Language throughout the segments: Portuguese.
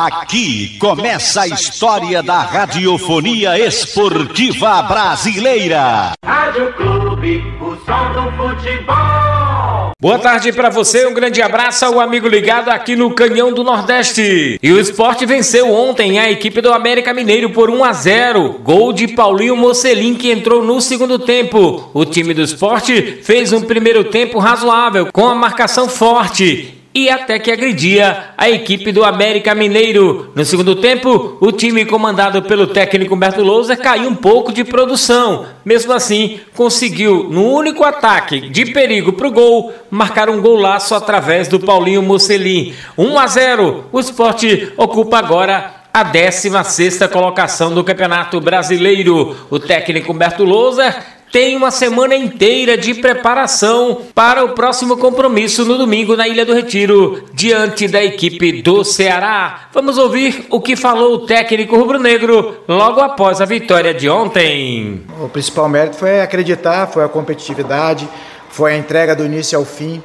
Aqui começa a história da radiofonia esportiva brasileira. Rádio Clube, o som do futebol. Boa tarde para você, um grande abraço ao amigo ligado aqui no Canhão do Nordeste. E o esporte venceu ontem a equipe do América Mineiro por 1 a 0. Gol de Paulinho Mocelin que entrou no segundo tempo. O time do esporte fez um primeiro tempo razoável, com a marcação forte e até que agredia a equipe do América Mineiro. No segundo tempo, o time comandado pelo técnico Humberto Lousa caiu um pouco de produção. Mesmo assim, conseguiu, no único ataque de perigo para o gol, marcar um golaço através do Paulinho Mocelin. 1 a 0. O esporte ocupa agora a 16 colocação do Campeonato Brasileiro. O técnico Humberto Lousa tem uma semana inteira de preparação para o próximo compromisso no domingo na Ilha do Retiro, diante da equipe do Ceará. Vamos ouvir o que falou o técnico rubro-negro logo após a vitória de ontem. O principal mérito foi acreditar, foi a competitividade, foi a entrega do início ao fim.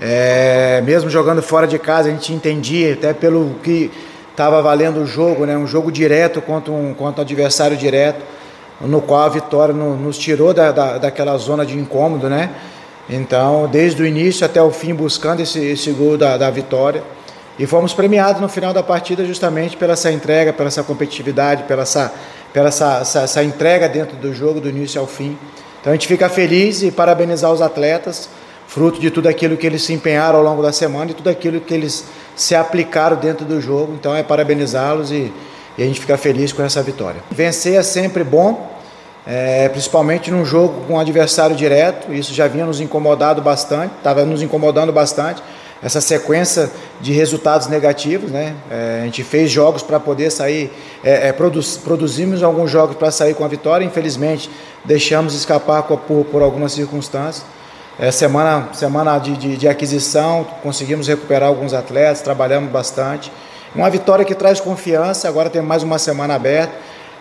É, mesmo jogando fora de casa, a gente entendia, até pelo que estava valendo o jogo, né, um jogo direto contra um, contra um adversário direto no qual a vitória no, nos tirou da, da, daquela zona de incômodo, né? Então, desde o início até o fim, buscando esse, esse gol da, da vitória. E fomos premiados no final da partida justamente pela essa entrega, pela essa competitividade, pela essa, pela essa, essa, essa entrega dentro do jogo, do início ao fim. Então a gente fica feliz e parabenizar os atletas, fruto de tudo aquilo que eles se empenharam ao longo da semana e tudo aquilo que eles se aplicaram dentro do jogo. Então é parabenizá-los e, e a gente fica feliz com essa vitória. Vencer é sempre bom, é, principalmente num jogo com um adversário direto, isso já vinha nos incomodado bastante, estava nos incomodando bastante, essa sequência de resultados negativos, né? É, a gente fez jogos para poder sair, é, é, produz, produzimos alguns jogos para sair com a vitória, infelizmente deixamos escapar por, por algumas circunstâncias. É, semana semana de, de, de aquisição, conseguimos recuperar alguns atletas, trabalhamos bastante. Uma vitória que traz confiança, agora tem mais uma semana aberta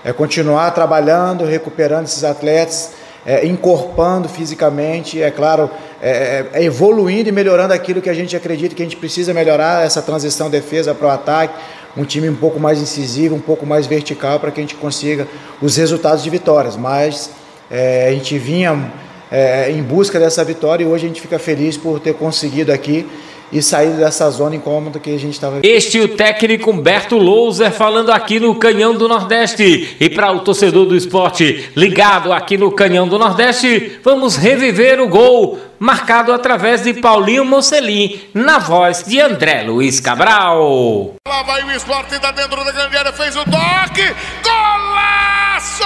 é continuar trabalhando, recuperando esses atletas, é, encorpando fisicamente, é claro, é, é, é, evoluindo e melhorando aquilo que a gente acredita que a gente precisa melhorar, essa transição defesa para o ataque, um time um pouco mais incisivo, um pouco mais vertical para que a gente consiga os resultados de vitórias. Mas é, a gente vinha é, em busca dessa vitória e hoje a gente fica feliz por ter conseguido aqui e sair dessa zona incômoda que a gente estava. Este é o técnico Humberto Louser falando aqui no Canhão do Nordeste. E para o torcedor do esporte ligado aqui no Canhão do Nordeste, vamos reviver o gol marcado através de Paulinho Mocelin, na voz de André Luiz Cabral. Lá vai o esporte da dentro da grande área, fez o toque, golaço!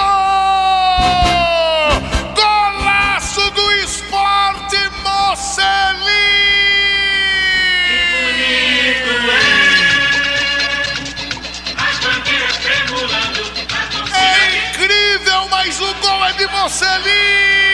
Golaço do esporte Mocelin! Gol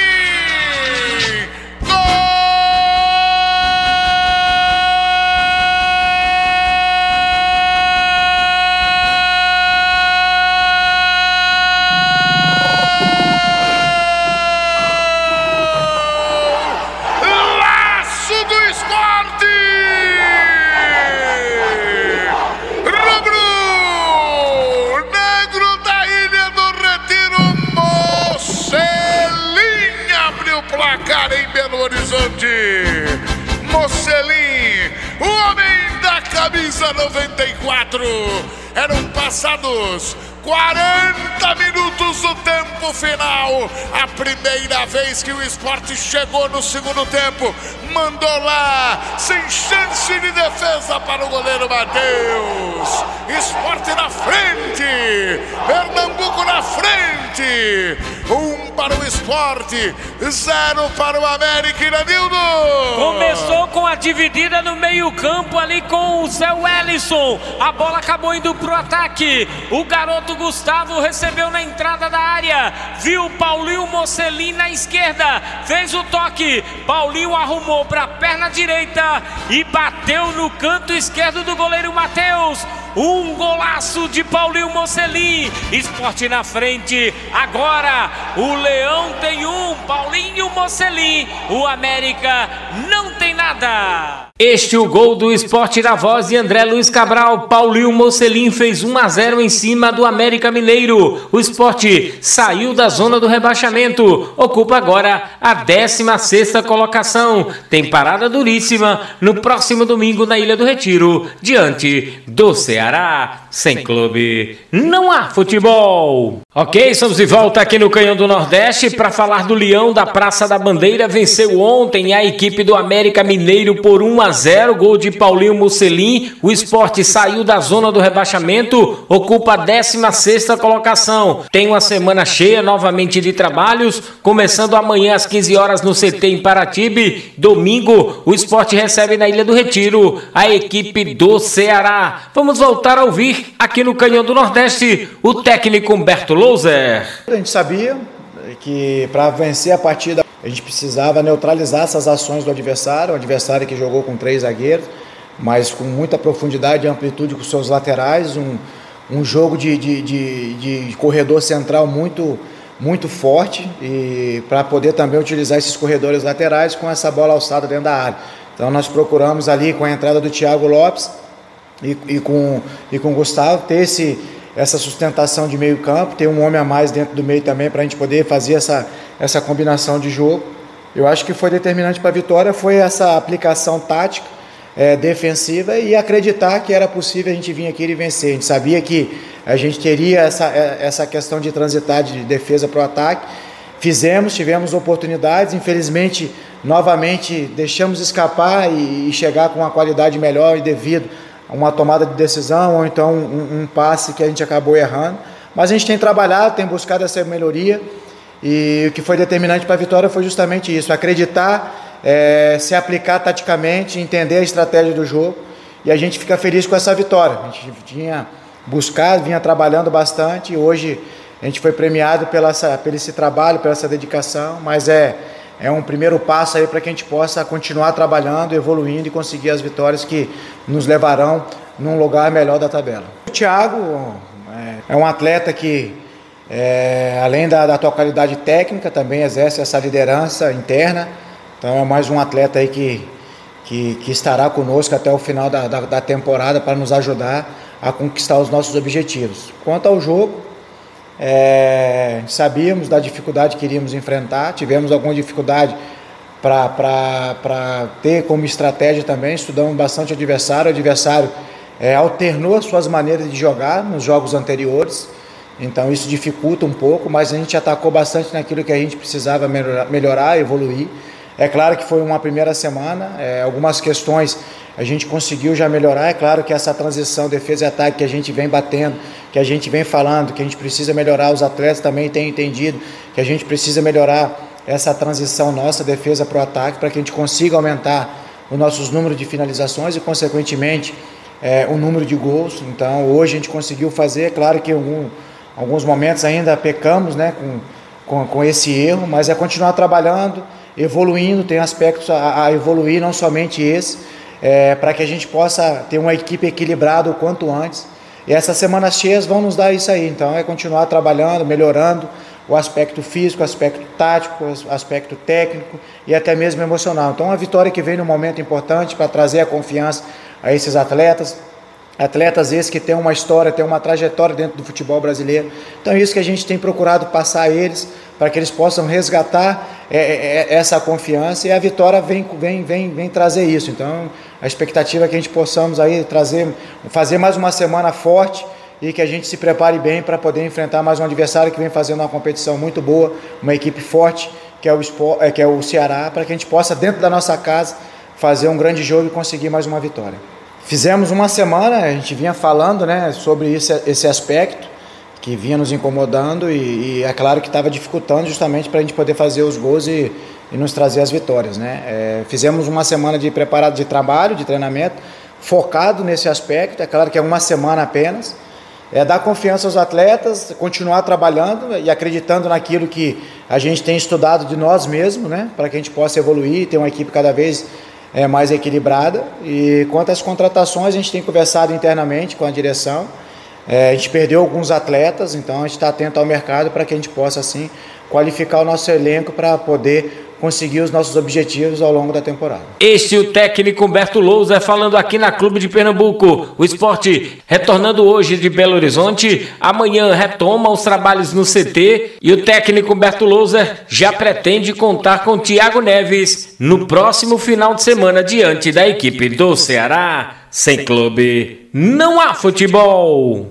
placar em Belo Horizonte. Mocelin, o homem da camisa 94. Eram passados 40 minutos do tempo final. A primeira vez que o esporte chegou no segundo tempo. Mandou lá, sem chance de defesa para o goleiro Matheus. Esporte na frente. Pernambuco na frente. Um para o esporte, zero para o América Iranildo. Começou com a dividida no meio-campo ali com o Zé Wellison. A bola acabou indo pro ataque. O garoto Gustavo recebeu na entrada da área. Viu Paulinho Mocelin na esquerda. Fez o toque. Paulinho arrumou para a perna direita e bateu no canto esquerdo do goleiro Matheus. Um golaço de Paulinho Mocelin. Esporte na frente. Agora o Leão tem um. Paulinho Mocelin. O América não tem nada. Este o gol do Esporte da Voz e André Luiz Cabral. Paulinho Mocelin fez 1 a 0 em cima do América Mineiro. O Esporte saiu da zona do rebaixamento. Ocupa agora a 16 colocação. Tem parada duríssima no próximo domingo na Ilha do Retiro, diante do Ceará. Sem clube, não há futebol. Ok, estamos de volta aqui no Canhão do Nordeste para falar do Leão da Praça da Bandeira. Venceu ontem a equipe do América Mineiro por 1 a 0, gol de Paulinho Musselin. O esporte saiu da zona do rebaixamento, ocupa a 16 colocação. Tem uma semana cheia novamente de trabalhos, começando amanhã às 15 horas no CT em Paratibe. Domingo, o esporte recebe na Ilha do Retiro a equipe do Ceará. Vamos voltar a ouvir aqui no Canhão do Nordeste o técnico Humberto Louser. A gente sabia que para vencer a partida a gente precisava neutralizar essas ações do adversário, o adversário que jogou com três zagueiros, mas com muita profundidade e amplitude com seus laterais, um, um jogo de, de, de, de corredor central muito, muito forte e para poder também utilizar esses corredores laterais com essa bola alçada dentro da área. Então nós procuramos ali com a entrada do Thiago Lopes e, e, com, e com o Gustavo ter esse, essa sustentação de meio campo, ter um homem a mais dentro do meio também para a gente poder fazer essa, essa combinação de jogo. Eu acho que foi determinante para a vitória foi essa aplicação tática é, defensiva e acreditar que era possível a gente vir aqui e vencer. A gente sabia que a gente teria essa, é, essa questão de transitar de defesa para o ataque. Fizemos, tivemos oportunidades, infelizmente, novamente deixamos escapar e, e chegar com uma qualidade melhor e devido uma tomada de decisão ou então um, um passe que a gente acabou errando. Mas a gente tem trabalhado, tem buscado essa melhoria. E o que foi determinante para a vitória foi justamente isso: acreditar, é, se aplicar taticamente, entender a estratégia do jogo. E a gente fica feliz com essa vitória. A gente tinha buscado, vinha trabalhando bastante e hoje a gente foi premiado pela essa, pelo esse trabalho, pela essa dedicação, mas é, é um primeiro passo aí para que a gente possa continuar trabalhando, evoluindo e conseguir as vitórias que nos levarão num lugar melhor da tabela. O Thiago é, é um atleta que é, além da, da tua qualidade técnica, também exerce essa liderança interna. Então é mais um atleta aí que, que, que estará conosco até o final da, da, da temporada para nos ajudar a conquistar os nossos objetivos. Quanto ao jogo, é, sabíamos da dificuldade que iríamos enfrentar, tivemos alguma dificuldade para ter como estratégia também, estudamos bastante o adversário, o adversário é, alternou as suas maneiras de jogar nos jogos anteriores, então isso dificulta um pouco, mas a gente atacou bastante naquilo que a gente precisava melhorar, melhorar evoluir. É claro que foi uma primeira semana, é, algumas questões a gente conseguiu já melhorar. É claro que essa transição defesa e ataque que a gente vem batendo, que a gente vem falando, que a gente precisa melhorar, os atletas também têm entendido que a gente precisa melhorar essa transição nossa, defesa para o ataque, para que a gente consiga aumentar os nossos números de finalizações e, consequentemente, é, o número de gols. Então, hoje a gente conseguiu fazer, é claro que algum alguns momentos ainda pecamos né, com, com, com, esse erro, mas é continuar trabalhando, evoluindo, tem aspectos a, a evoluir, não somente esse, é, para que a gente possa ter uma equipe equilibrada o quanto antes. E essas semanas cheias vão nos dar isso aí, então é continuar trabalhando, melhorando o aspecto físico, o aspecto tático, o aspecto técnico e até mesmo emocional. Então, uma vitória que vem num momento importante para trazer a confiança a esses atletas, Atletas esses que têm uma história, têm uma trajetória dentro do futebol brasileiro. Então é isso que a gente tem procurado passar a eles, para que eles possam resgatar é, é, é, essa confiança e a vitória vem, vem, vem, vem trazer isso. Então a expectativa é que a gente possamos aí trazer, fazer mais uma semana forte e que a gente se prepare bem para poder enfrentar mais um adversário que vem fazendo uma competição muito boa, uma equipe forte, que é o, é, que é o Ceará, para que a gente possa, dentro da nossa casa, fazer um grande jogo e conseguir mais uma vitória. Fizemos uma semana, a gente vinha falando né, sobre esse, esse aspecto que vinha nos incomodando e, e é claro que estava dificultando justamente para a gente poder fazer os gols e, e nos trazer as vitórias. Né? É, fizemos uma semana de preparado de trabalho, de treinamento, focado nesse aspecto, é claro que é uma semana apenas, é dar confiança aos atletas, continuar trabalhando e acreditando naquilo que a gente tem estudado de nós mesmos, né, para que a gente possa evoluir, ter uma equipe cada vez é, mais equilibrada. E quanto às contratações, a gente tem conversado internamente com a direção. É, a gente perdeu alguns atletas, então a gente está atento ao mercado para que a gente possa assim qualificar o nosso elenco para poder conseguir os nossos objetivos ao longo da temporada. Este é o técnico Humberto Lousa falando aqui na Clube de Pernambuco. O esporte retornando hoje de Belo Horizonte, amanhã retoma os trabalhos no CT e o técnico Humberto Lousa já pretende contar com Thiago Neves no próximo final de semana diante da equipe do Ceará. Sem clube, não há futebol.